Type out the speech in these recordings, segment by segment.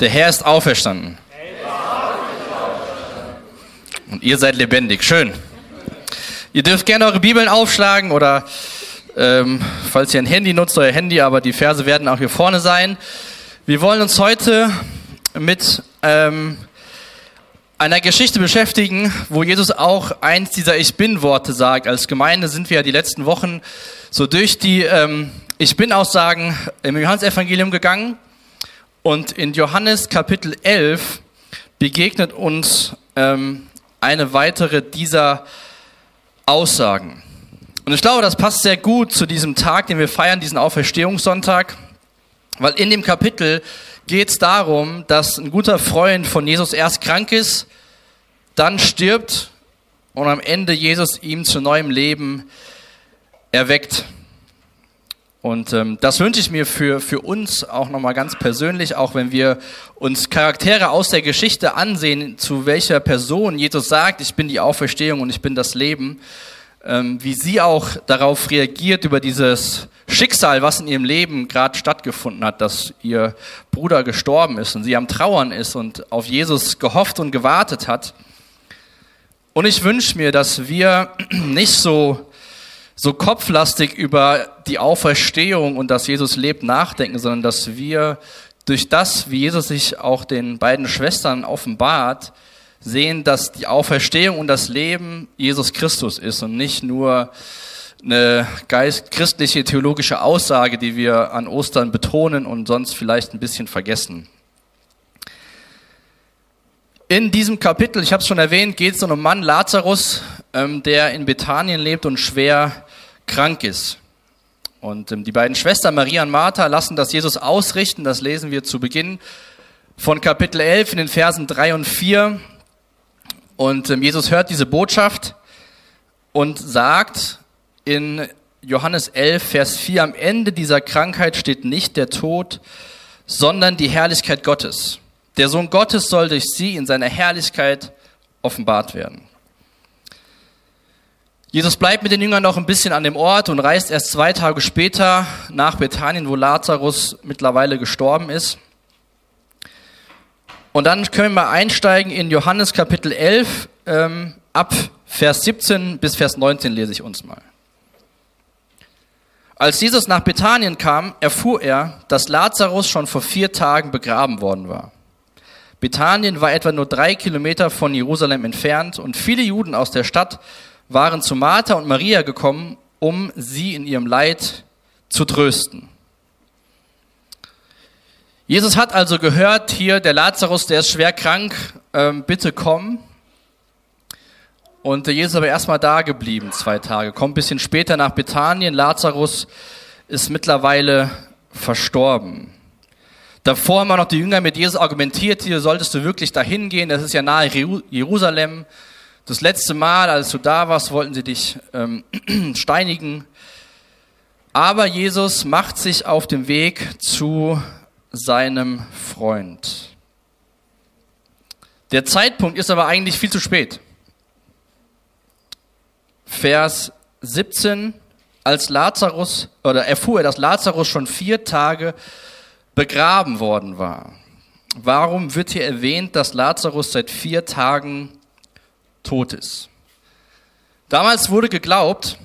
Der Herr ist auferstanden. Und ihr seid lebendig. Schön. Ihr dürft gerne eure Bibeln aufschlagen oder ähm, falls ihr ein Handy nutzt, euer Handy, aber die Verse werden auch hier vorne sein. Wir wollen uns heute mit ähm, einer Geschichte beschäftigen, wo Jesus auch eins dieser Ich bin-Worte sagt. Als Gemeinde sind wir ja die letzten Wochen so durch die ähm, Ich bin-Aussagen im Johannesevangelium gegangen. Und in Johannes Kapitel 11 begegnet uns ähm, eine weitere dieser Aussagen. Und ich glaube, das passt sehr gut zu diesem Tag, den wir feiern, diesen Auferstehungssonntag, weil in dem Kapitel geht es darum, dass ein guter Freund von Jesus erst krank ist, dann stirbt und am Ende Jesus ihm zu neuem Leben erweckt. Und ähm, das wünsche ich mir für, für uns auch nochmal ganz persönlich, auch wenn wir uns Charaktere aus der Geschichte ansehen, zu welcher Person Jesus sagt, ich bin die Auferstehung und ich bin das Leben, ähm, wie sie auch darauf reagiert über dieses Schicksal, was in ihrem Leben gerade stattgefunden hat, dass ihr Bruder gestorben ist und sie am Trauern ist und auf Jesus gehofft und gewartet hat. Und ich wünsche mir, dass wir nicht so so kopflastig über die Auferstehung und dass Jesus lebt nachdenken, sondern dass wir durch das, wie Jesus sich auch den beiden Schwestern offenbart, sehen, dass die Auferstehung und das Leben Jesus Christus ist und nicht nur eine geist christliche theologische Aussage, die wir an Ostern betonen und sonst vielleicht ein bisschen vergessen. In diesem Kapitel, ich habe es schon erwähnt, geht es um einen Mann, Lazarus, der in Bethanien lebt und schwer krank ist. Und ähm, die beiden Schwestern Maria und Martha lassen das Jesus ausrichten. Das lesen wir zu Beginn von Kapitel 11 in den Versen 3 und 4. Und ähm, Jesus hört diese Botschaft und sagt in Johannes 11, Vers 4, am Ende dieser Krankheit steht nicht der Tod, sondern die Herrlichkeit Gottes. Der Sohn Gottes soll durch sie in seiner Herrlichkeit offenbart werden. Jesus bleibt mit den Jüngern noch ein bisschen an dem Ort und reist erst zwei Tage später nach Bethanien, wo Lazarus mittlerweile gestorben ist. Und dann können wir mal einsteigen in Johannes Kapitel 11, ähm, ab Vers 17 bis Vers 19 lese ich uns mal. Als Jesus nach Bethanien kam, erfuhr er, dass Lazarus schon vor vier Tagen begraben worden war. Bethanien war etwa nur drei Kilometer von Jerusalem entfernt und viele Juden aus der Stadt waren zu Martha und Maria gekommen, um sie in ihrem Leid zu trösten. Jesus hat also gehört, hier der Lazarus, der ist schwer krank, ähm, bitte komm. Und Jesus ist aber erstmal da geblieben, zwei Tage. Kommt ein bisschen später nach Bethanien. Lazarus ist mittlerweile verstorben. Davor haben wir noch die Jünger mit Jesus argumentiert, hier solltest du wirklich dahin gehen, das ist ja nahe Jerusalem. Das letzte Mal, als du da warst, wollten sie dich ähm, steinigen. Aber Jesus macht sich auf dem Weg zu seinem Freund. Der Zeitpunkt ist aber eigentlich viel zu spät. Vers 17, als Lazarus, oder erfuhr er, dass Lazarus schon vier Tage begraben worden war. Warum wird hier erwähnt, dass Lazarus seit vier Tagen tot ist. Damals wurde geglaubt,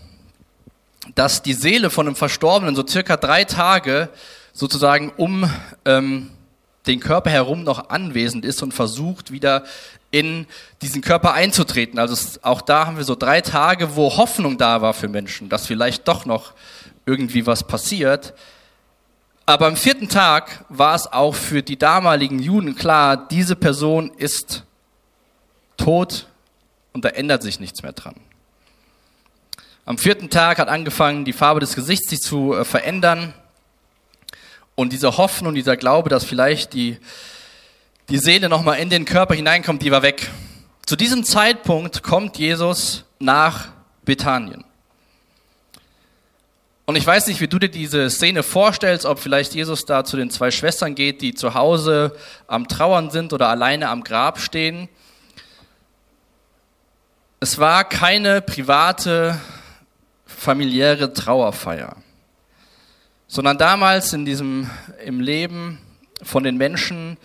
dass die Seele von einem Verstorbenen so circa drei Tage sozusagen um ähm, den Körper herum noch anwesend ist und versucht wieder in diesen Körper einzutreten. Also auch da haben wir so drei Tage, wo Hoffnung da war für Menschen, dass vielleicht doch noch irgendwie was passiert. Aber am vierten Tag war es auch für die damaligen Juden klar, diese Person ist tot und da ändert sich nichts mehr dran. Am vierten Tag hat angefangen, die Farbe des Gesichts sich zu äh, verändern. Und diese Hoffnung, dieser Glaube, dass vielleicht die, die Seele nochmal in den Körper hineinkommt, die war weg. Zu diesem Zeitpunkt kommt Jesus nach Bethanien. Und ich weiß nicht, wie du dir diese Szene vorstellst, ob vielleicht Jesus da zu den zwei Schwestern geht, die zu Hause am Trauern sind oder alleine am Grab stehen. Es war keine private, familiäre Trauerfeier, sondern damals in diesem, im Leben von den Menschen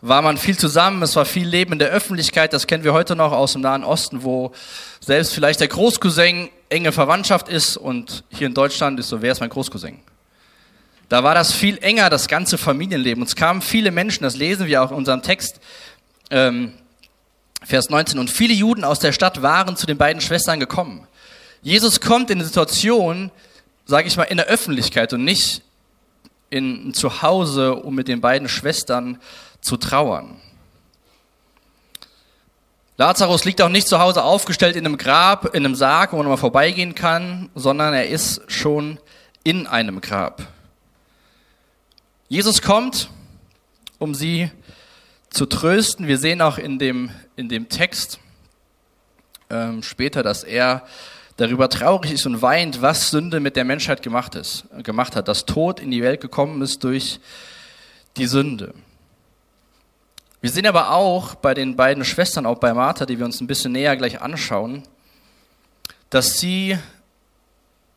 war man viel zusammen, es war viel Leben in der Öffentlichkeit, das kennen wir heute noch aus dem Nahen Osten, wo selbst vielleicht der Großcousin enge Verwandtschaft ist und hier in Deutschland ist so, wer ist mein Großcousin? Da war das viel enger, das ganze Familienleben. Und es kamen viele Menschen, das lesen wir auch in unserem Text, ähm, Vers 19, und viele Juden aus der Stadt waren zu den beiden Schwestern gekommen. Jesus kommt in eine Situation, sage ich mal, in der Öffentlichkeit und nicht in zu Hause, um mit den beiden Schwestern zu trauern. Lazarus liegt auch nicht zu Hause aufgestellt in einem Grab, in einem Sarg, wo man mal vorbeigehen kann, sondern er ist schon in einem Grab. Jesus kommt, um sie zu trösten. Wir sehen auch in dem, in dem Text ähm, später, dass er darüber traurig ist und weint, was Sünde mit der Menschheit gemacht, ist, gemacht hat, dass Tod in die Welt gekommen ist durch die Sünde. Wir sehen aber auch bei den beiden Schwestern, auch bei Martha, die wir uns ein bisschen näher gleich anschauen, dass sie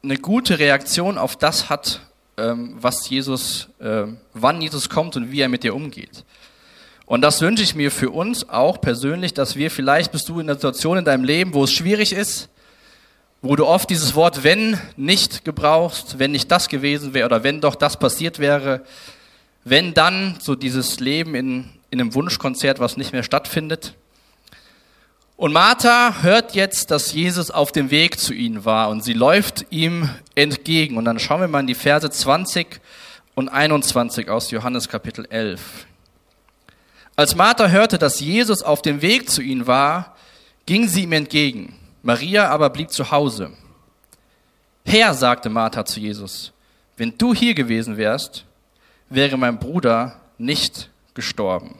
eine gute Reaktion auf das hat, ähm, was Jesus, äh, wann Jesus kommt und wie er mit ihr umgeht. Und das wünsche ich mir für uns auch persönlich, dass wir vielleicht bist du in einer Situation in deinem Leben, wo es schwierig ist, wo du oft dieses Wort wenn nicht gebrauchst, wenn nicht das gewesen wäre oder wenn doch das passiert wäre, wenn dann so dieses Leben in, in einem Wunschkonzert, was nicht mehr stattfindet. Und Martha hört jetzt, dass Jesus auf dem Weg zu ihnen war und sie läuft ihm entgegen. Und dann schauen wir mal in die Verse 20 und 21 aus Johannes Kapitel 11. Als Martha hörte, dass Jesus auf dem Weg zu ihnen war, ging sie ihm entgegen. Maria aber blieb zu Hause. Herr, sagte Martha zu Jesus, wenn du hier gewesen wärst, wäre mein Bruder nicht gestorben.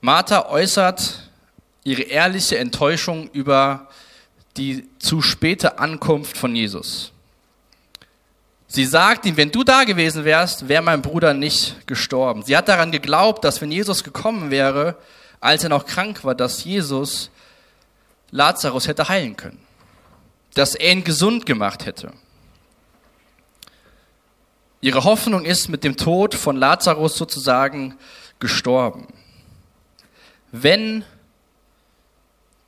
Martha äußert ihre ehrliche Enttäuschung über die zu späte Ankunft von Jesus. Sie sagt ihm, wenn du da gewesen wärst, wäre mein Bruder nicht gestorben. Sie hat daran geglaubt, dass wenn Jesus gekommen wäre, als er noch krank war, dass Jesus Lazarus hätte heilen können. Dass er ihn gesund gemacht hätte. Ihre Hoffnung ist mit dem Tod von Lazarus sozusagen gestorben. Wenn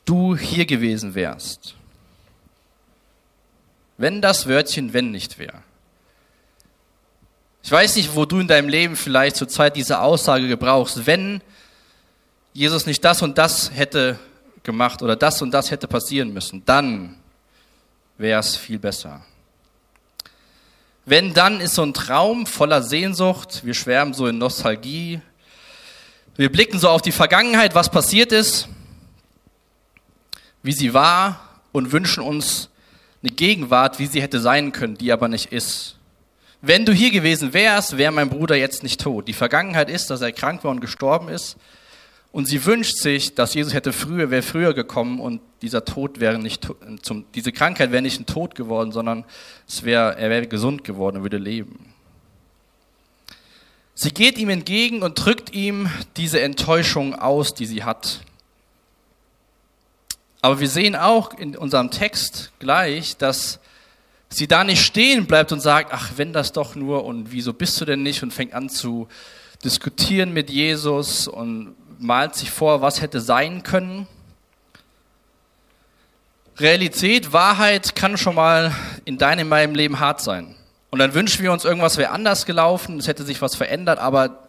du hier gewesen wärst, wenn das Wörtchen wenn nicht wäre, ich weiß nicht, wo du in deinem Leben vielleicht zur Zeit diese Aussage gebrauchst. Wenn Jesus nicht das und das hätte gemacht oder das und das hätte passieren müssen, dann wäre es viel besser. Wenn dann ist so ein Traum voller Sehnsucht, wir schwärmen so in Nostalgie, wir blicken so auf die Vergangenheit, was passiert ist, wie sie war und wünschen uns eine Gegenwart, wie sie hätte sein können, die aber nicht ist. Wenn du hier gewesen wärst, wäre mein Bruder jetzt nicht tot. Die Vergangenheit ist, dass er krank war und gestorben ist. Und sie wünscht sich, dass Jesus hätte früher, wäre früher gekommen und dieser Tod wäre nicht, zum, diese Krankheit wäre nicht ein Tod geworden, sondern es wäre, er wäre gesund geworden und würde leben. Sie geht ihm entgegen und drückt ihm diese Enttäuschung aus, die sie hat. Aber wir sehen auch in unserem Text gleich, dass sie da nicht stehen bleibt und sagt, ach, wenn das doch nur und wieso bist du denn nicht und fängt an zu diskutieren mit Jesus und malt sich vor, was hätte sein können. Realität, Wahrheit kann schon mal in deinem, in meinem Leben hart sein. Und dann wünschen wir uns, irgendwas wäre anders gelaufen, es hätte sich was verändert, aber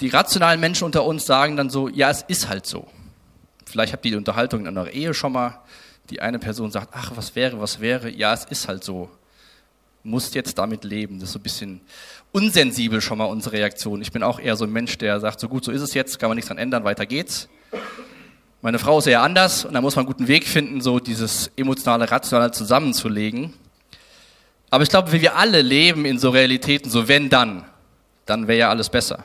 die rationalen Menschen unter uns sagen dann so, ja, es ist halt so. Vielleicht habt ihr die Unterhaltung in eurer Ehe schon mal die eine Person sagt, ach, was wäre, was wäre, ja, es ist halt so. Musst jetzt damit leben. Das ist so ein bisschen unsensibel schon mal unsere Reaktion. Ich bin auch eher so ein Mensch, der sagt, so gut, so ist es jetzt, kann man nichts dran ändern, weiter geht's. Meine Frau ist eher anders und da muss man einen guten Weg finden, so dieses emotionale, rationale zusammenzulegen. Aber ich glaube, wir alle leben in so Realitäten, so wenn dann, dann wäre ja alles besser.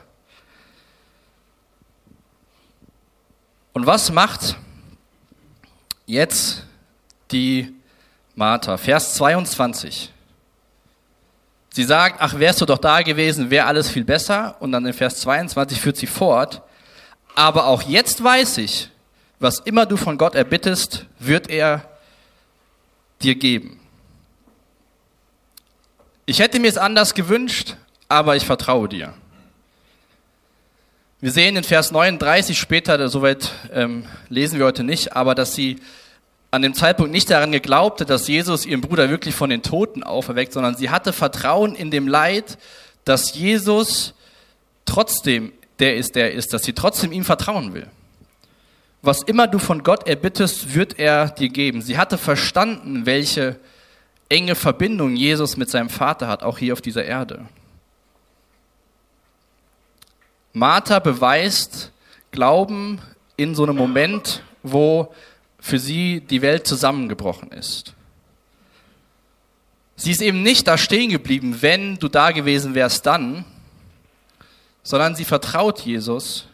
Und was macht jetzt die Martha. Vers 22. Sie sagt, ach, wärst du doch da gewesen, wäre alles viel besser. Und dann in Vers 22 führt sie fort. Aber auch jetzt weiß ich, was immer du von Gott erbittest, wird er dir geben. Ich hätte mir es anders gewünscht, aber ich vertraue dir. Wir sehen in Vers 39 später, soweit ähm, lesen wir heute nicht, aber dass sie an dem Zeitpunkt nicht daran geglaubte, dass Jesus ihren Bruder wirklich von den Toten auferweckt, sondern sie hatte Vertrauen in dem Leid, dass Jesus trotzdem der ist, der ist, dass sie trotzdem ihm vertrauen will. Was immer du von Gott erbittest, wird er dir geben. Sie hatte verstanden, welche enge Verbindung Jesus mit seinem Vater hat, auch hier auf dieser Erde. Martha beweist Glauben in so einem Moment, wo für sie die Welt zusammengebrochen ist. Sie ist eben nicht da stehen geblieben, wenn du da gewesen wärst dann, sondern sie vertraut Jesus.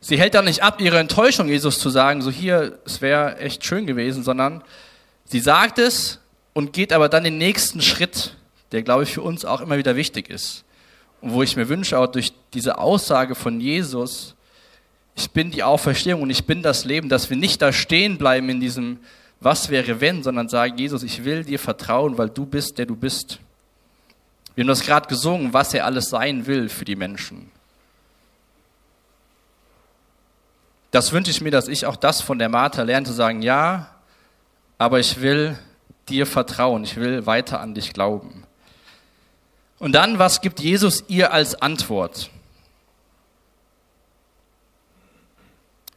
Sie hält da nicht ab, ihre Enttäuschung Jesus zu sagen, so hier, es wäre echt schön gewesen, sondern sie sagt es und geht aber dann den nächsten Schritt, der, glaube ich, für uns auch immer wieder wichtig ist. Und wo ich mir wünsche, auch durch diese Aussage von Jesus, ich bin die Auferstehung und ich bin das Leben, dass wir nicht da stehen bleiben in diesem Was wäre wenn, sondern sagen, Jesus, ich will dir vertrauen, weil du bist, der du bist. Wir haben das gerade gesungen, was er alles sein will für die Menschen. Das wünsche ich mir, dass ich auch das von der Martha lerne, zu sagen, ja, aber ich will dir vertrauen, ich will weiter an dich glauben. Und dann, was gibt Jesus ihr als Antwort?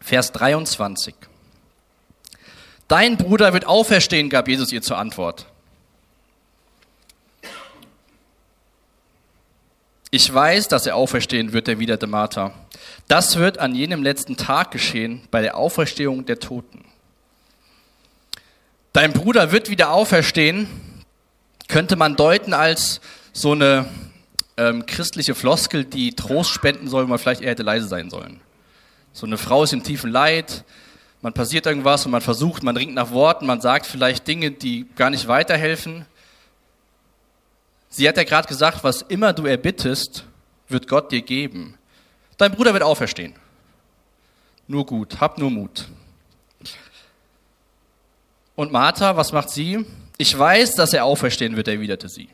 Vers 23. Dein Bruder wird auferstehen, gab Jesus ihr zur Antwort. Ich weiß, dass er auferstehen wird, erwiderte Martha. Das wird an jenem letzten Tag geschehen, bei der Auferstehung der Toten. Dein Bruder wird wieder auferstehen, könnte man deuten als so eine ähm, christliche Floskel, die Trost spenden soll, man vielleicht eher hätte leise sein sollen. So eine Frau ist im tiefen Leid, man passiert irgendwas und man versucht, man ringt nach Worten, man sagt vielleicht Dinge, die gar nicht weiterhelfen. Sie hat ja gerade gesagt, was immer du erbittest, wird Gott dir geben. Dein Bruder wird auferstehen. Nur gut, hab nur Mut. Und Martha, was macht sie? Ich weiß, dass er auferstehen wird, erwiderte sie.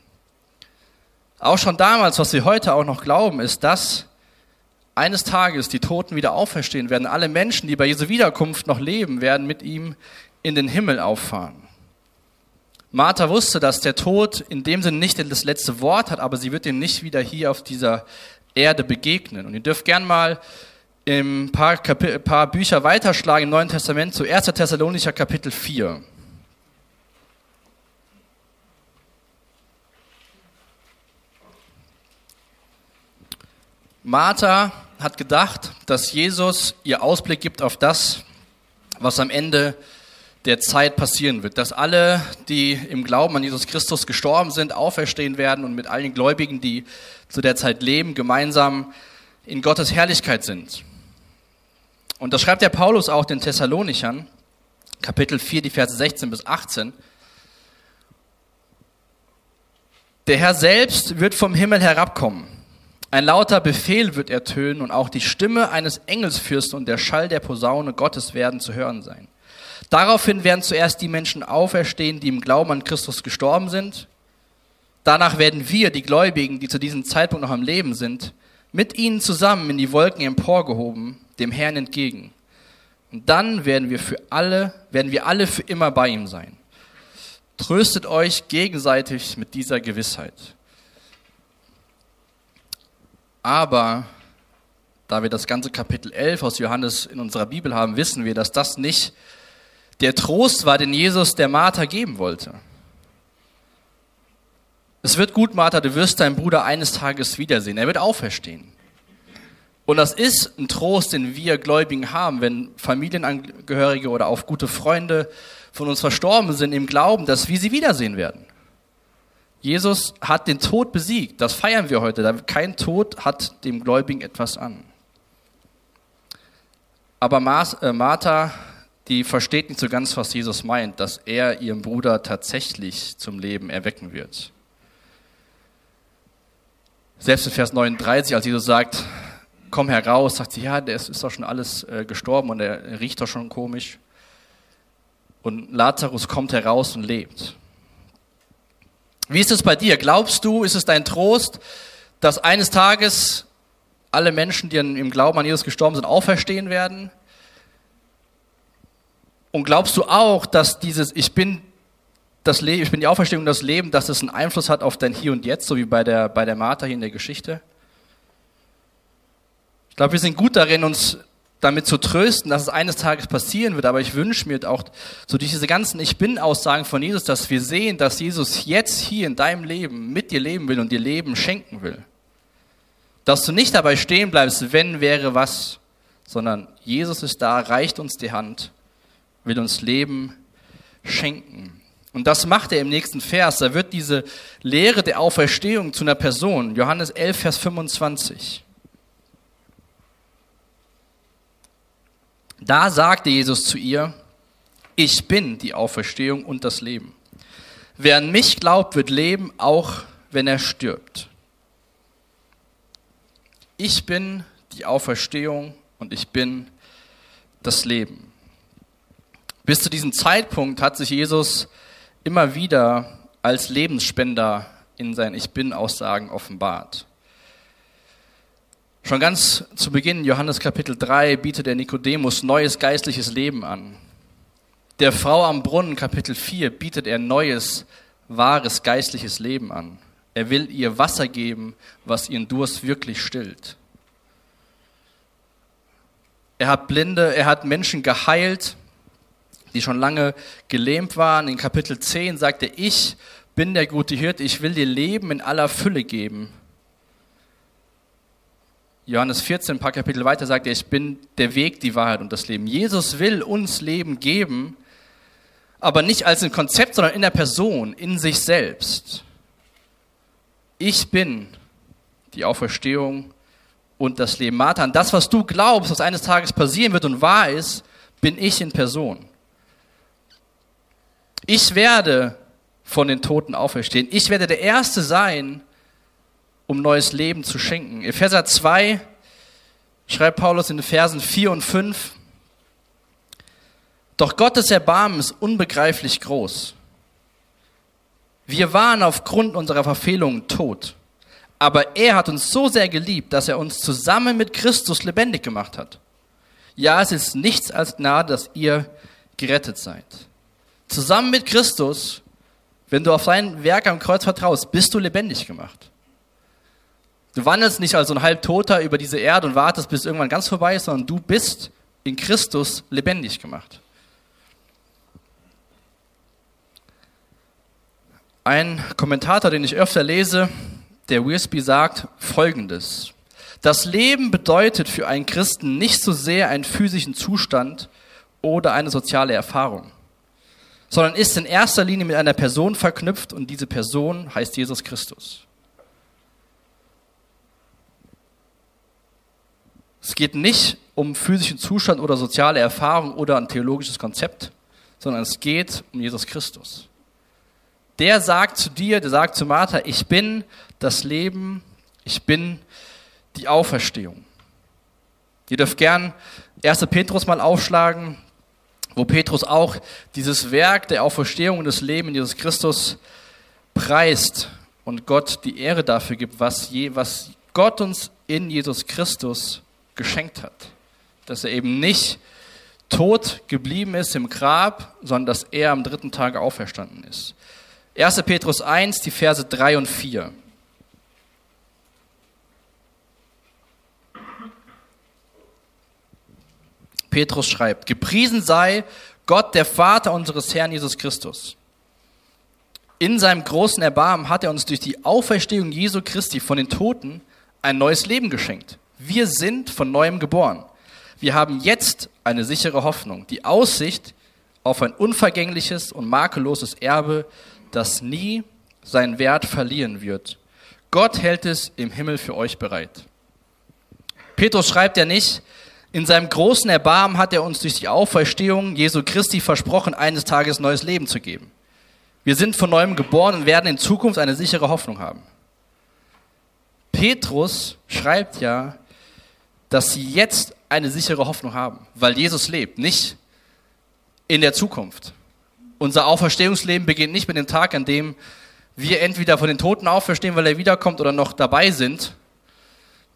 Auch schon damals, was wir heute auch noch glauben, ist, dass eines Tages die Toten wieder auferstehen werden. Alle Menschen, die bei Jesu Wiederkunft noch leben, werden mit ihm in den Himmel auffahren. Martha wusste, dass der Tod in dem Sinne nicht das letzte Wort hat, aber sie wird ihm nicht wieder hier auf dieser Erde begegnen. Und ihr dürft gern mal ein paar, paar Bücher weiterschlagen im Neuen Testament zu 1. Thessalonicher Kapitel 4. Martha hat gedacht, dass Jesus ihr Ausblick gibt auf das, was am Ende der Zeit passieren wird. Dass alle, die im Glauben an Jesus Christus gestorben sind, auferstehen werden und mit allen Gläubigen, die zu der Zeit leben, gemeinsam in Gottes Herrlichkeit sind. Und das schreibt der Paulus auch den Thessalonichern, Kapitel 4, die Verse 16 bis 18. Der Herr selbst wird vom Himmel herabkommen ein lauter Befehl wird ertönen und auch die Stimme eines Engelsfürsten und der Schall der Posaune Gottes werden zu hören sein. Daraufhin werden zuerst die Menschen auferstehen, die im Glauben an Christus gestorben sind. Danach werden wir, die Gläubigen, die zu diesem Zeitpunkt noch am Leben sind, mit ihnen zusammen in die Wolken emporgehoben, dem Herrn entgegen. Und dann werden wir für alle, werden wir alle für immer bei ihm sein. Tröstet euch gegenseitig mit dieser Gewissheit. Aber da wir das ganze Kapitel 11 aus Johannes in unserer Bibel haben, wissen wir, dass das nicht der Trost war, den Jesus der Martha geben wollte. Es wird gut, Martha, du wirst deinen Bruder eines Tages wiedersehen. Er wird auferstehen. Und das ist ein Trost, den wir Gläubigen haben, wenn Familienangehörige oder auch gute Freunde von uns verstorben sind im Glauben, dass wir sie wiedersehen werden. Jesus hat den Tod besiegt. Das feiern wir heute. Kein Tod hat dem Gläubigen etwas an. Aber äh, Martha, die versteht nicht so ganz, was Jesus meint, dass er ihren Bruder tatsächlich zum Leben erwecken wird. Selbst in Vers 39, als Jesus sagt, komm heraus, sagt sie, ja, der ist, doch schon alles äh, gestorben und er riecht doch schon komisch. Und Lazarus kommt heraus und lebt. Wie ist es bei dir? Glaubst du, ist es dein Trost, dass eines Tages alle Menschen, die im Glauben an Jesus gestorben sind, auferstehen werden? Und glaubst du auch, dass dieses Ich bin das Leben, ich bin die Auferstehung und das Leben, dass es einen Einfluss hat auf dein Hier und Jetzt, so wie bei der, bei der Martha hier in der Geschichte? Ich glaube, wir sind gut darin, uns damit zu trösten, dass es eines Tages passieren wird, aber ich wünsche mir auch so diese ganzen Ich Bin-Aussagen von Jesus, dass wir sehen, dass Jesus jetzt hier in deinem Leben mit dir leben will und dir Leben schenken will. Dass du nicht dabei stehen bleibst, wenn wäre was, sondern Jesus ist da, reicht uns die Hand, will uns Leben schenken. Und das macht er im nächsten Vers. Da wird diese Lehre der Auferstehung zu einer Person. Johannes 11, Vers 25. Da sagte Jesus zu ihr, ich bin die Auferstehung und das Leben. Wer an mich glaubt, wird leben, auch wenn er stirbt. Ich bin die Auferstehung und ich bin das Leben. Bis zu diesem Zeitpunkt hat sich Jesus immer wieder als Lebensspender in seinen Ich bin-Aussagen offenbart. Schon ganz zu Beginn, Johannes Kapitel 3, bietet der Nikodemus neues geistliches Leben an. Der Frau am Brunnen, Kapitel 4, bietet er neues, wahres geistliches Leben an. Er will ihr Wasser geben, was ihren Durst wirklich stillt. Er hat Blinde, er hat Menschen geheilt, die schon lange gelähmt waren. In Kapitel 10 sagt er, ich bin der gute Hirte, ich will dir Leben in aller Fülle geben. Johannes 14, ein paar Kapitel weiter sagt er, ich bin der Weg, die Wahrheit und das Leben. Jesus will uns Leben geben, aber nicht als ein Konzept, sondern in der Person, in sich selbst. Ich bin die Auferstehung und das Leben. Martha, das, was du glaubst, was eines Tages passieren wird und wahr ist, bin ich in Person. Ich werde von den Toten auferstehen. Ich werde der Erste sein, um neues Leben zu schenken. Epheser 2 schreibt Paulus in den Versen 4 und 5, Doch Gottes Erbarmen ist unbegreiflich groß. Wir waren aufgrund unserer Verfehlungen tot, aber er hat uns so sehr geliebt, dass er uns zusammen mit Christus lebendig gemacht hat. Ja, es ist nichts als Gnade, dass ihr gerettet seid. Zusammen mit Christus, wenn du auf sein Werk am Kreuz vertraust, bist du lebendig gemacht. Du wandelst nicht als ein Halbtoter über diese Erde und wartest, bis irgendwann ganz vorbei ist, sondern du bist in Christus lebendig gemacht. Ein Kommentator, den ich öfter lese, der Wiersbe sagt Folgendes. Das Leben bedeutet für einen Christen nicht so sehr einen physischen Zustand oder eine soziale Erfahrung sondern ist in erster Linie mit einer Person verknüpft und diese Person heißt Jesus Christus. Es geht nicht um physischen Zustand oder soziale Erfahrung oder ein theologisches Konzept, sondern es geht um Jesus Christus. Der sagt zu dir, der sagt zu Martha, ich bin das Leben, ich bin die Auferstehung. Ihr dürft gern 1. Petrus mal aufschlagen, wo Petrus auch dieses Werk der Auferstehung und des Lebens in Jesus Christus preist und Gott die Ehre dafür gibt, was, je, was Gott uns in Jesus Christus geschenkt hat. Dass er eben nicht tot geblieben ist im Grab, sondern dass er am dritten Tage auferstanden ist. 1. Petrus 1, die Verse 3 und 4. Petrus schreibt, gepriesen sei Gott, der Vater unseres Herrn Jesus Christus. In seinem großen Erbarmen hat er uns durch die Auferstehung Jesu Christi von den Toten ein neues Leben geschenkt. Wir sind von neuem geboren. Wir haben jetzt eine sichere Hoffnung, die Aussicht auf ein unvergängliches und makelloses Erbe, das nie seinen Wert verlieren wird. Gott hält es im Himmel für euch bereit. Petrus schreibt ja nicht, in seinem großen Erbarmen hat er uns durch die Auferstehung Jesu Christi versprochen, eines Tages neues Leben zu geben. Wir sind von neuem geboren und werden in Zukunft eine sichere Hoffnung haben. Petrus schreibt ja, dass sie jetzt eine sichere Hoffnung haben, weil Jesus lebt, nicht in der Zukunft. Unser Auferstehungsleben beginnt nicht mit dem Tag, an dem wir entweder von den Toten auferstehen, weil er wiederkommt, oder noch dabei sind,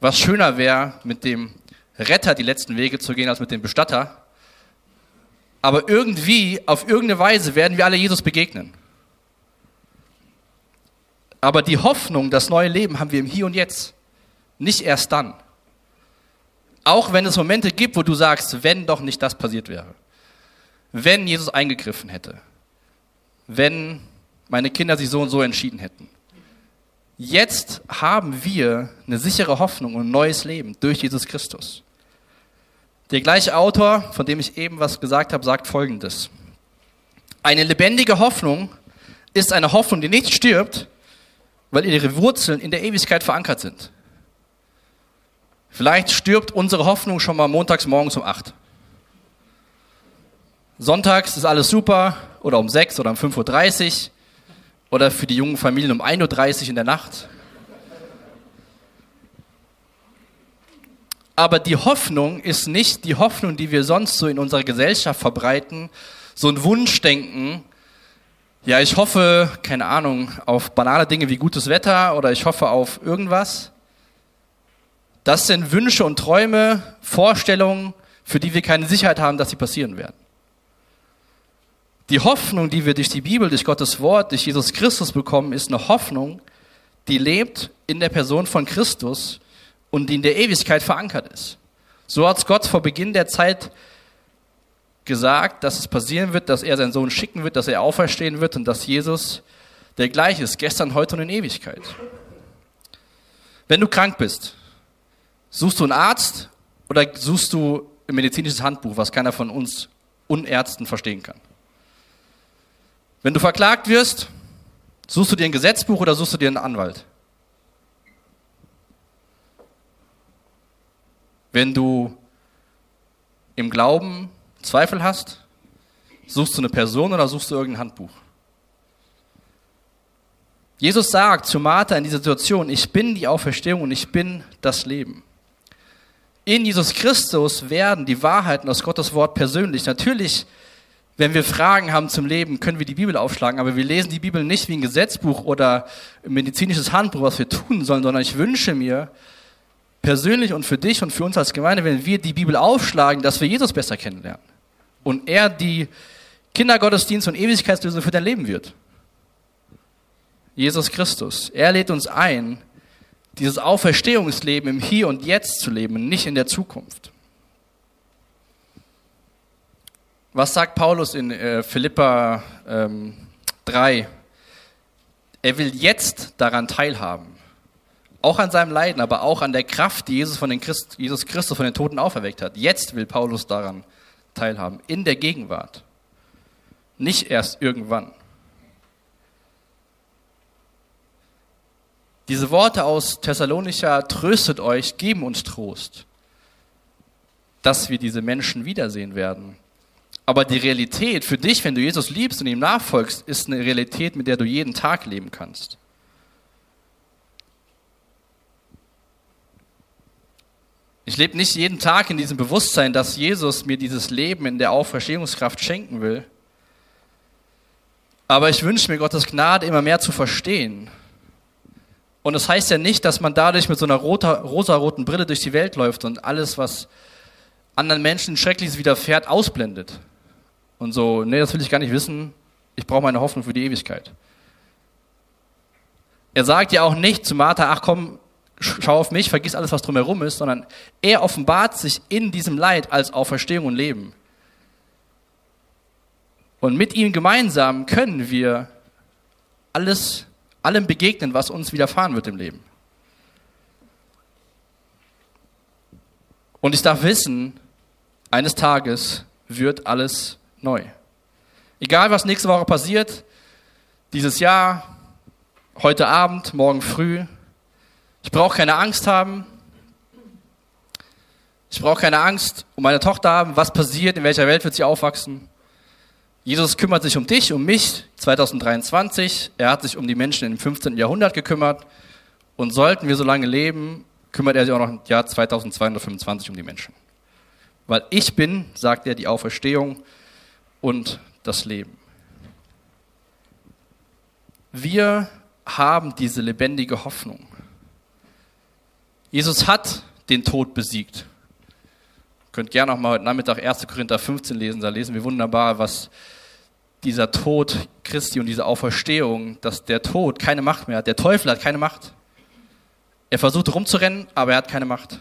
was schöner wäre, mit dem Retter die letzten Wege zu gehen, als mit dem Bestatter. Aber irgendwie, auf irgendeine Weise werden wir alle Jesus begegnen. Aber die Hoffnung, das neue Leben haben wir im Hier und Jetzt, nicht erst dann. Auch wenn es Momente gibt, wo du sagst, wenn doch nicht das passiert wäre. Wenn Jesus eingegriffen hätte. Wenn meine Kinder sich so und so entschieden hätten. Jetzt haben wir eine sichere Hoffnung und ein neues Leben durch Jesus Christus. Der gleiche Autor, von dem ich eben was gesagt habe, sagt Folgendes. Eine lebendige Hoffnung ist eine Hoffnung, die nicht stirbt, weil ihre Wurzeln in der Ewigkeit verankert sind. Vielleicht stirbt unsere Hoffnung schon mal montags morgens um acht. Sonntags ist alles super oder um sechs oder um 5.30 Uhr oder für die jungen Familien um 1.30 Uhr in der Nacht. Aber die Hoffnung ist nicht die Hoffnung, die wir sonst so in unserer Gesellschaft verbreiten, so ein Wunschdenken. Ja, ich hoffe, keine Ahnung, auf banale Dinge wie gutes Wetter oder ich hoffe auf irgendwas. Das sind Wünsche und Träume, Vorstellungen, für die wir keine Sicherheit haben, dass sie passieren werden. Die Hoffnung, die wir durch die Bibel, durch Gottes Wort, durch Jesus Christus bekommen, ist eine Hoffnung, die lebt in der Person von Christus und die in der Ewigkeit verankert ist. So hat Gott vor Beginn der Zeit gesagt, dass es passieren wird, dass er seinen Sohn schicken wird, dass er auferstehen wird und dass Jesus der gleiche ist, gestern, heute und in Ewigkeit. Wenn du krank bist, suchst du einen Arzt oder suchst du ein medizinisches Handbuch, was keiner von uns Unärzten verstehen kann? Wenn du verklagt wirst, suchst du dir ein Gesetzbuch oder suchst du dir einen Anwalt? Wenn du im Glauben Zweifel hast, suchst du eine Person oder suchst du irgendein Handbuch? Jesus sagt zu Martha in dieser Situation, ich bin die Auferstehung und ich bin das Leben. In Jesus Christus werden die Wahrheiten aus Gottes Wort persönlich. Natürlich, wenn wir Fragen haben zum Leben, können wir die Bibel aufschlagen, aber wir lesen die Bibel nicht wie ein Gesetzbuch oder ein medizinisches Handbuch, was wir tun sollen, sondern ich wünsche mir, persönlich und für dich und für uns als Gemeinde, wenn wir die Bibel aufschlagen, dass wir Jesus besser kennenlernen. Und er die Kindergottesdienst und Ewigkeitslösung für dein Leben wird. Jesus Christus. Er lädt uns ein, dieses Auferstehungsleben im Hier und Jetzt zu leben, nicht in der Zukunft. Was sagt Paulus in äh, Philippa ähm, 3? Er will jetzt daran teilhaben. Auch an seinem Leiden, aber auch an der Kraft, die Jesus, von den Christ, Jesus Christus von den Toten auferweckt hat. Jetzt will Paulus daran teilhaben, in der Gegenwart. Nicht erst irgendwann. Diese Worte aus Thessalonicher, tröstet euch, geben uns Trost, dass wir diese Menschen wiedersehen werden. Aber die Realität für dich, wenn du Jesus liebst und ihm nachfolgst, ist eine Realität, mit der du jeden Tag leben kannst. Ich lebe nicht jeden Tag in diesem Bewusstsein, dass Jesus mir dieses Leben in der Auferstehungskraft schenken will. Aber ich wünsche mir Gottes Gnade immer mehr zu verstehen. Und das heißt ja nicht, dass man dadurch mit so einer rosa-roten Brille durch die Welt läuft und alles, was anderen Menschen Schreckliches widerfährt, ausblendet. Und so, nee, das will ich gar nicht wissen. Ich brauche meine Hoffnung für die Ewigkeit. Er sagt ja auch nicht zu Martha, ach komm, schau auf mich, vergiss alles, was drumherum ist, sondern er offenbart sich in diesem Leid als Auferstehung und Leben. Und mit ihm gemeinsam können wir alles, allem begegnen, was uns widerfahren wird im Leben. Und ich darf wissen, eines Tages wird alles neu. Egal, was nächste Woche passiert, dieses Jahr, heute Abend, morgen früh, ich brauche keine Angst haben. Ich brauche keine Angst um meine Tochter haben, was passiert, in welcher Welt wird sie aufwachsen. Jesus kümmert sich um dich, um mich 2023. Er hat sich um die Menschen im 15. Jahrhundert gekümmert. Und sollten wir so lange leben, kümmert er sich auch noch im Jahr 2225 um die Menschen. Weil ich bin, sagt er, die Auferstehung und das Leben. Wir haben diese lebendige Hoffnung. Jesus hat den Tod besiegt. Ihr könnt gerne auch mal heute Nachmittag 1. Korinther 15 lesen, da lesen wir wunderbar, was dieser Tod Christi und diese Auferstehung, dass der Tod keine Macht mehr hat. Der Teufel hat keine Macht. Er versucht rumzurennen, aber er hat keine Macht.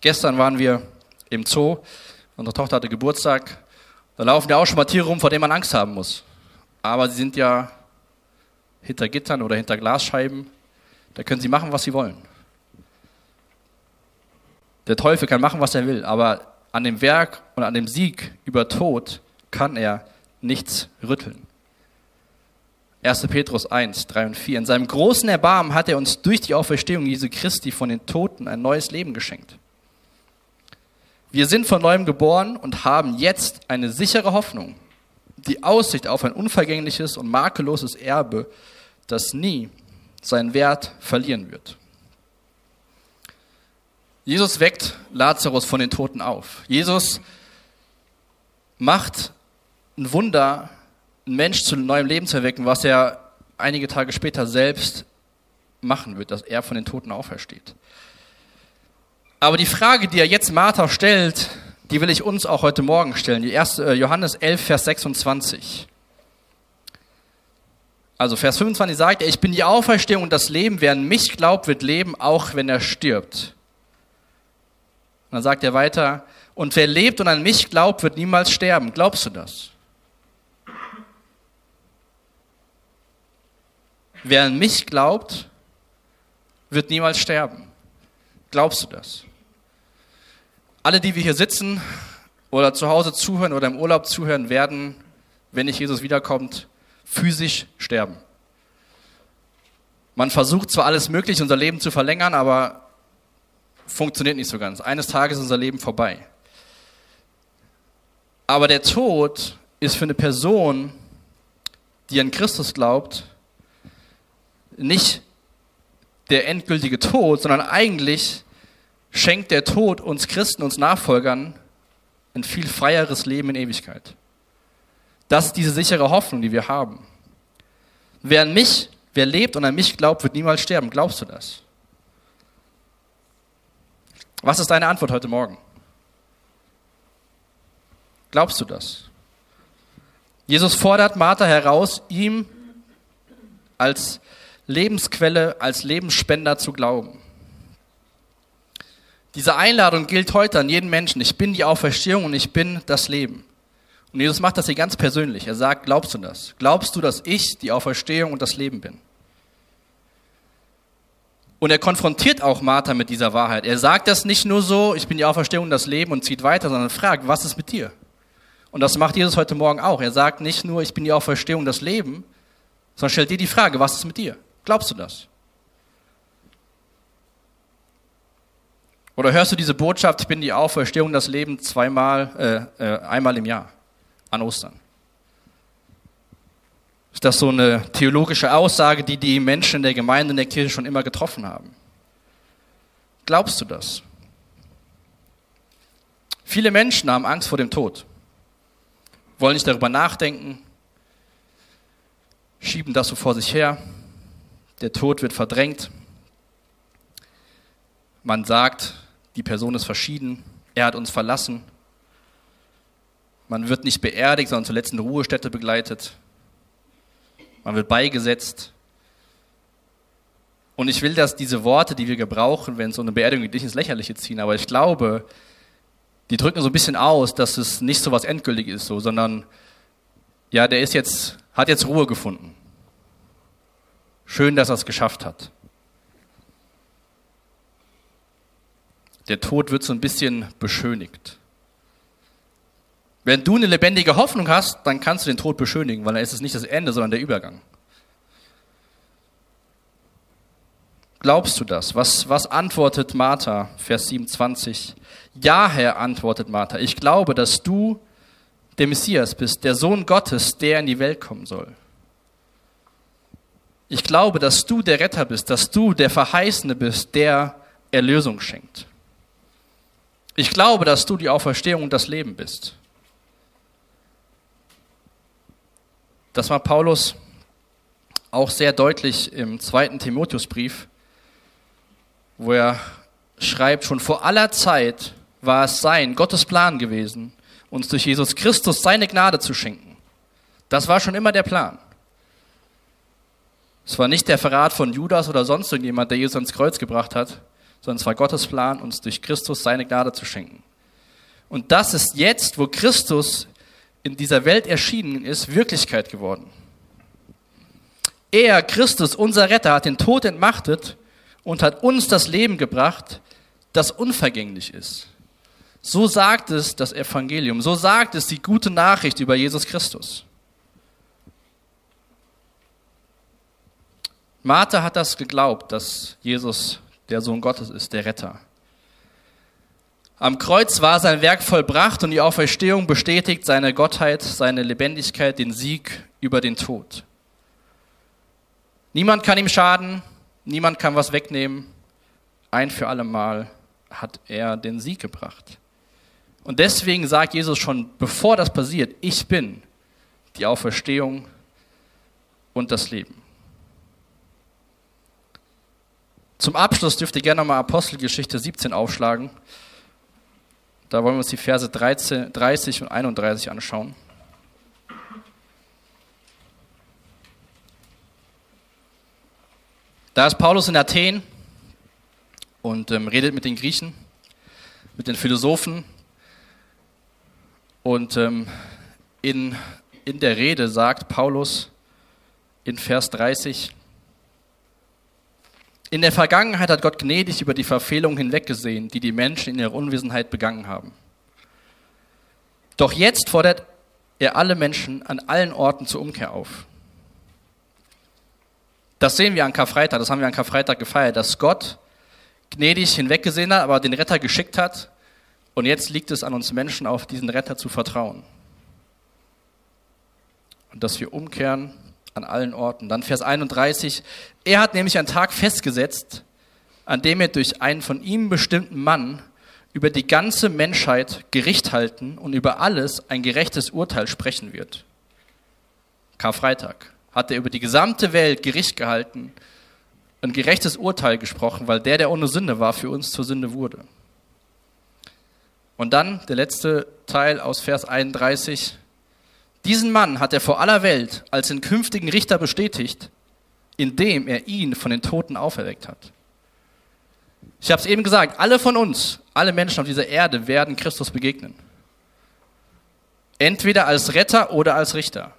Gestern waren wir im Zoo, unsere Tochter hatte Geburtstag. Da laufen ja auch schon mal Tiere rum, vor denen man Angst haben muss. Aber sie sind ja hinter Gittern oder hinter Glasscheiben. Da können sie machen, was sie wollen. Der Teufel kann machen, was er will, aber an dem Werk und an dem Sieg über Tod kann er nichts rütteln. 1. Petrus 1, 3 und 4. In seinem großen Erbarmen hat er uns durch die Auferstehung Jesu Christi von den Toten ein neues Leben geschenkt. Wir sind von neuem geboren und haben jetzt eine sichere Hoffnung, die Aussicht auf ein unvergängliches und makelloses Erbe, das nie seinen Wert verlieren wird. Jesus weckt Lazarus von den Toten auf. Jesus macht ein Wunder, einen Mensch zu neuem Leben zu erwecken, was er einige Tage später selbst machen wird, dass er von den Toten aufersteht. Aber die Frage, die er jetzt Martha stellt, die will ich uns auch heute Morgen stellen. Die erste, äh, Johannes 11, Vers 26. Also Vers 25 sagt er, ich bin die Auferstehung und das Leben. Wer an mich glaubt, wird leben, auch wenn er stirbt. Und dann sagt er weiter, und wer lebt und an mich glaubt, wird niemals sterben. Glaubst du das? Wer an mich glaubt, wird niemals sterben. Glaubst du das? Alle, die wir hier sitzen oder zu Hause zuhören oder im Urlaub zuhören, werden, wenn nicht Jesus wiederkommt, physisch sterben. Man versucht zwar alles Mögliche, unser Leben zu verlängern, aber funktioniert nicht so ganz. Eines Tages ist unser Leben vorbei. Aber der Tod ist für eine Person, die an Christus glaubt, nicht der endgültige Tod, sondern eigentlich schenkt der Tod uns Christen, uns Nachfolgern, ein viel freieres Leben in Ewigkeit. Das ist diese sichere Hoffnung, die wir haben. Wer an mich, wer lebt und an mich glaubt, wird niemals sterben. Glaubst du das? Was ist deine Antwort heute Morgen? Glaubst du das? Jesus fordert Martha heraus, ihm als Lebensquelle, als Lebensspender zu glauben. Diese Einladung gilt heute an jeden Menschen. Ich bin die Auferstehung und ich bin das Leben. Und Jesus macht das hier ganz persönlich. Er sagt, glaubst du das? Glaubst du, dass ich die Auferstehung und das Leben bin? Und er konfrontiert auch Martha mit dieser Wahrheit. Er sagt das nicht nur so, ich bin die Auferstehung und das Leben und zieht weiter, sondern fragt, was ist mit dir? Und das macht Jesus heute Morgen auch. Er sagt nicht nur, ich bin die Auferstehung und das Leben, sondern stellt dir die Frage, was ist mit dir? Glaubst du das? Oder hörst du diese Botschaft, ich bin die Auferstehung, das Leben zweimal, äh, äh, einmal im Jahr an Ostern? Ist das so eine theologische Aussage, die die Menschen in der Gemeinde in der Kirche schon immer getroffen haben? Glaubst du das? Viele Menschen haben Angst vor dem Tod, wollen nicht darüber nachdenken, schieben das so vor sich her. Der Tod wird verdrängt. Man sagt, die Person ist verschieden, er hat uns verlassen. Man wird nicht beerdigt, sondern zuletzt in Ruhestätte begleitet. Man wird beigesetzt. Und ich will, dass diese Worte, die wir gebrauchen, wenn es so eine Beerdigung geht, nicht ins Lächerliche ziehen, aber ich glaube, die drücken so ein bisschen aus, dass es nicht so was endgültig ist, so, sondern ja, der ist jetzt, hat jetzt Ruhe gefunden. Schön, dass er es geschafft hat. Der Tod wird so ein bisschen beschönigt. Wenn du eine lebendige Hoffnung hast, dann kannst du den Tod beschönigen, weil dann ist es nicht das Ende, sondern der Übergang. Glaubst du das? Was, was antwortet Martha? Vers 27. Ja, Herr, antwortet Martha. Ich glaube, dass du der Messias bist, der Sohn Gottes, der in die Welt kommen soll. Ich glaube, dass du der Retter bist, dass du der Verheißene bist, der Erlösung schenkt. Ich glaube, dass du die Auferstehung und das Leben bist. Das war Paulus auch sehr deutlich im zweiten Timotheusbrief, wo er schreibt, schon vor aller Zeit war es sein, Gottes Plan gewesen, uns durch Jesus Christus seine Gnade zu schenken. Das war schon immer der Plan. Es war nicht der Verrat von Judas oder sonst irgendjemand, der Jesus ans Kreuz gebracht hat, sondern es war Gottes Plan, uns durch Christus seine Gnade zu schenken. Und das ist jetzt, wo Christus in dieser Welt erschienen ist, Wirklichkeit geworden. Er, Christus, unser Retter, hat den Tod entmachtet und hat uns das Leben gebracht, das unvergänglich ist. So sagt es das Evangelium, so sagt es die gute Nachricht über Jesus Christus. Martha hat das geglaubt, dass Jesus der Sohn Gottes ist, der Retter. Am Kreuz war sein Werk vollbracht und die Auferstehung bestätigt seine Gottheit, seine Lebendigkeit, den Sieg über den Tod. Niemand kann ihm schaden, niemand kann was wegnehmen. Ein für alle Mal hat er den Sieg gebracht. Und deswegen sagt Jesus schon, bevor das passiert, ich bin die Auferstehung und das Leben. Zum Abschluss dürft ihr gerne nochmal Apostelgeschichte 17 aufschlagen. Da wollen wir uns die Verse 13, 30 und 31 anschauen. Da ist Paulus in Athen und ähm, redet mit den Griechen, mit den Philosophen. Und ähm, in, in der Rede sagt Paulus in Vers 30, in der Vergangenheit hat Gott gnädig über die Verfehlungen hinweggesehen, die die Menschen in ihrer Unwissenheit begangen haben. Doch jetzt fordert er alle Menschen an allen Orten zur Umkehr auf. Das sehen wir an Karfreitag, das haben wir an Karfreitag gefeiert, dass Gott gnädig hinweggesehen hat, aber den Retter geschickt hat. Und jetzt liegt es an uns Menschen, auf diesen Retter zu vertrauen. Und dass wir umkehren an allen Orten. Dann Vers 31. Er hat nämlich einen Tag festgesetzt, an dem er durch einen von ihm bestimmten Mann über die ganze Menschheit Gericht halten und über alles ein gerechtes Urteil sprechen wird. Karfreitag hat er über die gesamte Welt Gericht gehalten, ein gerechtes Urteil gesprochen, weil der, der ohne Sünde war, für uns zur Sünde wurde. Und dann der letzte Teil aus Vers 31. Diesen Mann hat er vor aller Welt als den künftigen Richter bestätigt, indem er ihn von den Toten auferweckt hat. Ich habe es eben gesagt, alle von uns, alle Menschen auf dieser Erde werden Christus begegnen. Entweder als Retter oder als Richter.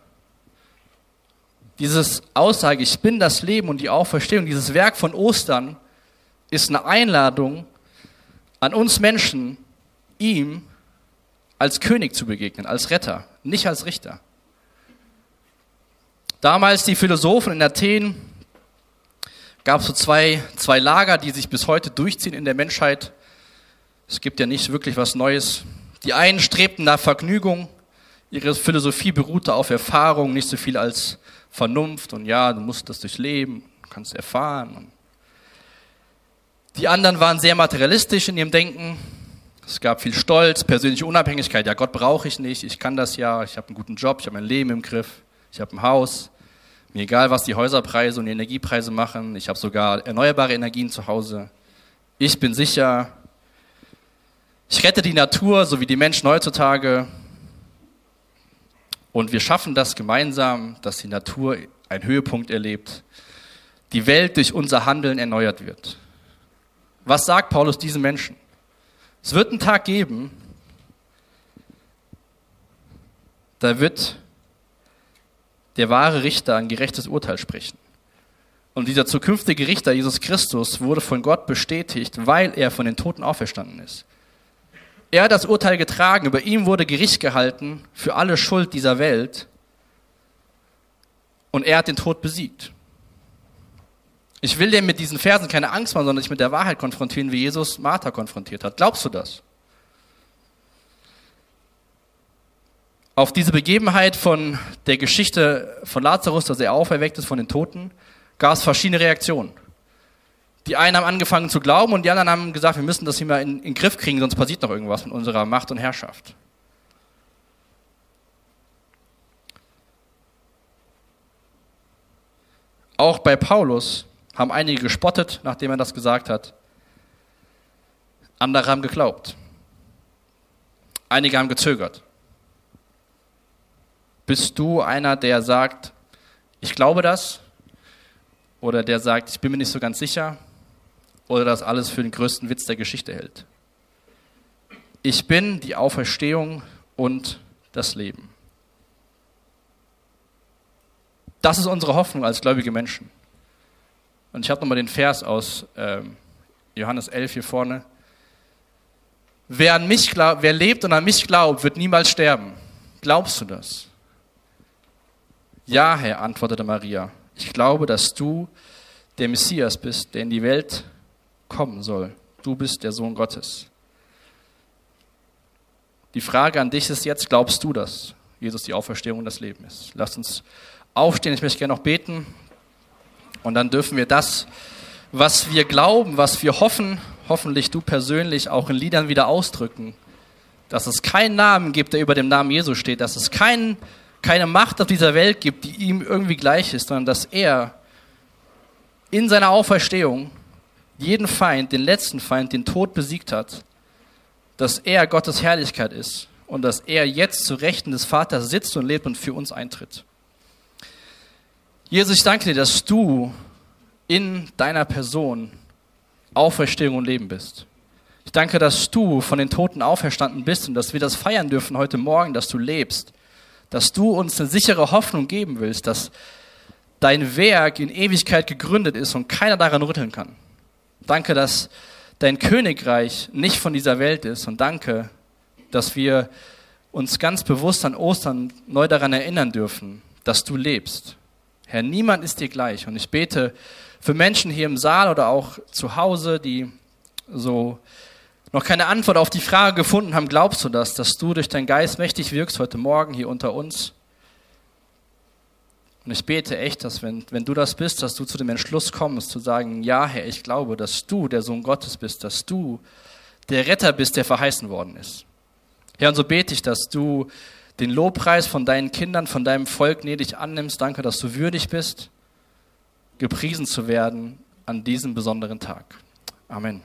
Dieses Aussage, ich bin das Leben und die Auferstehung, dieses Werk von Ostern ist eine Einladung an uns Menschen, ihm als König zu begegnen, als Retter, nicht als Richter. Damals die Philosophen in Athen gab es so zwei, zwei Lager, die sich bis heute durchziehen in der Menschheit. Es gibt ja nicht wirklich was Neues. Die einen strebten nach Vergnügung, ihre Philosophie beruhte auf Erfahrung, nicht so viel als Vernunft und ja, du musst das durchleben, kannst erfahren. Die anderen waren sehr materialistisch in ihrem Denken, es gab viel Stolz, persönliche Unabhängigkeit. Ja, Gott brauche ich nicht. Ich kann das ja. Ich habe einen guten Job. Ich habe mein Leben im Griff. Ich habe ein Haus. Mir egal, was die Häuserpreise und die Energiepreise machen. Ich habe sogar erneuerbare Energien zu Hause. Ich bin sicher. Ich rette die Natur, so wie die Menschen heutzutage. Und wir schaffen das gemeinsam, dass die Natur einen Höhepunkt erlebt. Die Welt durch unser Handeln erneuert wird. Was sagt Paulus diesen Menschen? Es wird einen Tag geben, da wird der wahre Richter ein gerechtes Urteil sprechen. Und dieser zukünftige Richter, Jesus Christus, wurde von Gott bestätigt, weil er von den Toten auferstanden ist. Er hat das Urteil getragen, über ihm wurde Gericht gehalten für alle Schuld dieser Welt und er hat den Tod besiegt. Ich will dir mit diesen Versen keine Angst machen, sondern dich mit der Wahrheit konfrontieren, wie Jesus Martha konfrontiert hat. Glaubst du das? Auf diese Begebenheit von der Geschichte von Lazarus, dass er auferweckt ist von den Toten, gab es verschiedene Reaktionen. Die einen haben angefangen zu glauben und die anderen haben gesagt, wir müssen das hier mal in, in den Griff kriegen, sonst passiert noch irgendwas mit unserer Macht und Herrschaft. Auch bei Paulus haben einige gespottet, nachdem er das gesagt hat. Andere haben geglaubt. Einige haben gezögert. Bist du einer, der sagt, ich glaube das? Oder der sagt, ich bin mir nicht so ganz sicher? Oder das alles für den größten Witz der Geschichte hält? Ich bin die Auferstehung und das Leben. Das ist unsere Hoffnung als gläubige Menschen. Und ich habe nochmal den Vers aus ähm, Johannes 11 hier vorne. Wer, an mich glaub, wer lebt und an mich glaubt, wird niemals sterben. Glaubst du das? Ja, Herr, antwortete Maria. Ich glaube, dass du der Messias bist, der in die Welt kommen soll. Du bist der Sohn Gottes. Die Frage an dich ist jetzt, glaubst du, dass Jesus die Auferstehung und das Leben ist? Lass uns aufstehen, ich möchte gerne noch beten. Und dann dürfen wir das, was wir glauben, was wir hoffen, hoffentlich du persönlich auch in Liedern wieder ausdrücken. Dass es keinen Namen gibt, der über dem Namen Jesu steht, dass es kein, keine Macht auf dieser Welt gibt, die ihm irgendwie gleich ist, sondern dass er in seiner Auferstehung jeden Feind, den letzten Feind, den Tod besiegt hat, dass er Gottes Herrlichkeit ist und dass er jetzt zu Rechten des Vaters sitzt und lebt und für uns eintritt. Jesus, ich danke dir, dass du in deiner Person Auferstehung und Leben bist. Ich danke, dass du von den Toten auferstanden bist und dass wir das feiern dürfen heute Morgen, dass du lebst, dass du uns eine sichere Hoffnung geben willst, dass dein Werk in Ewigkeit gegründet ist und keiner daran rütteln kann. Danke, dass dein Königreich nicht von dieser Welt ist und danke, dass wir uns ganz bewusst an Ostern neu daran erinnern dürfen, dass du lebst Herr, niemand ist dir gleich. Und ich bete für Menschen hier im Saal oder auch zu Hause, die so noch keine Antwort auf die Frage gefunden haben, glaubst du das, dass du durch deinen Geist mächtig wirkst heute Morgen hier unter uns? Und ich bete echt, dass wenn, wenn du das bist, dass du zu dem Entschluss kommst, zu sagen, ja Herr, ich glaube, dass du der Sohn Gottes bist, dass du der Retter bist, der verheißen worden ist. Herr, und so bete ich, dass du den Lobpreis von deinen Kindern, von deinem Volk gnädig annimmst. Danke, dass du würdig bist, gepriesen zu werden an diesem besonderen Tag. Amen.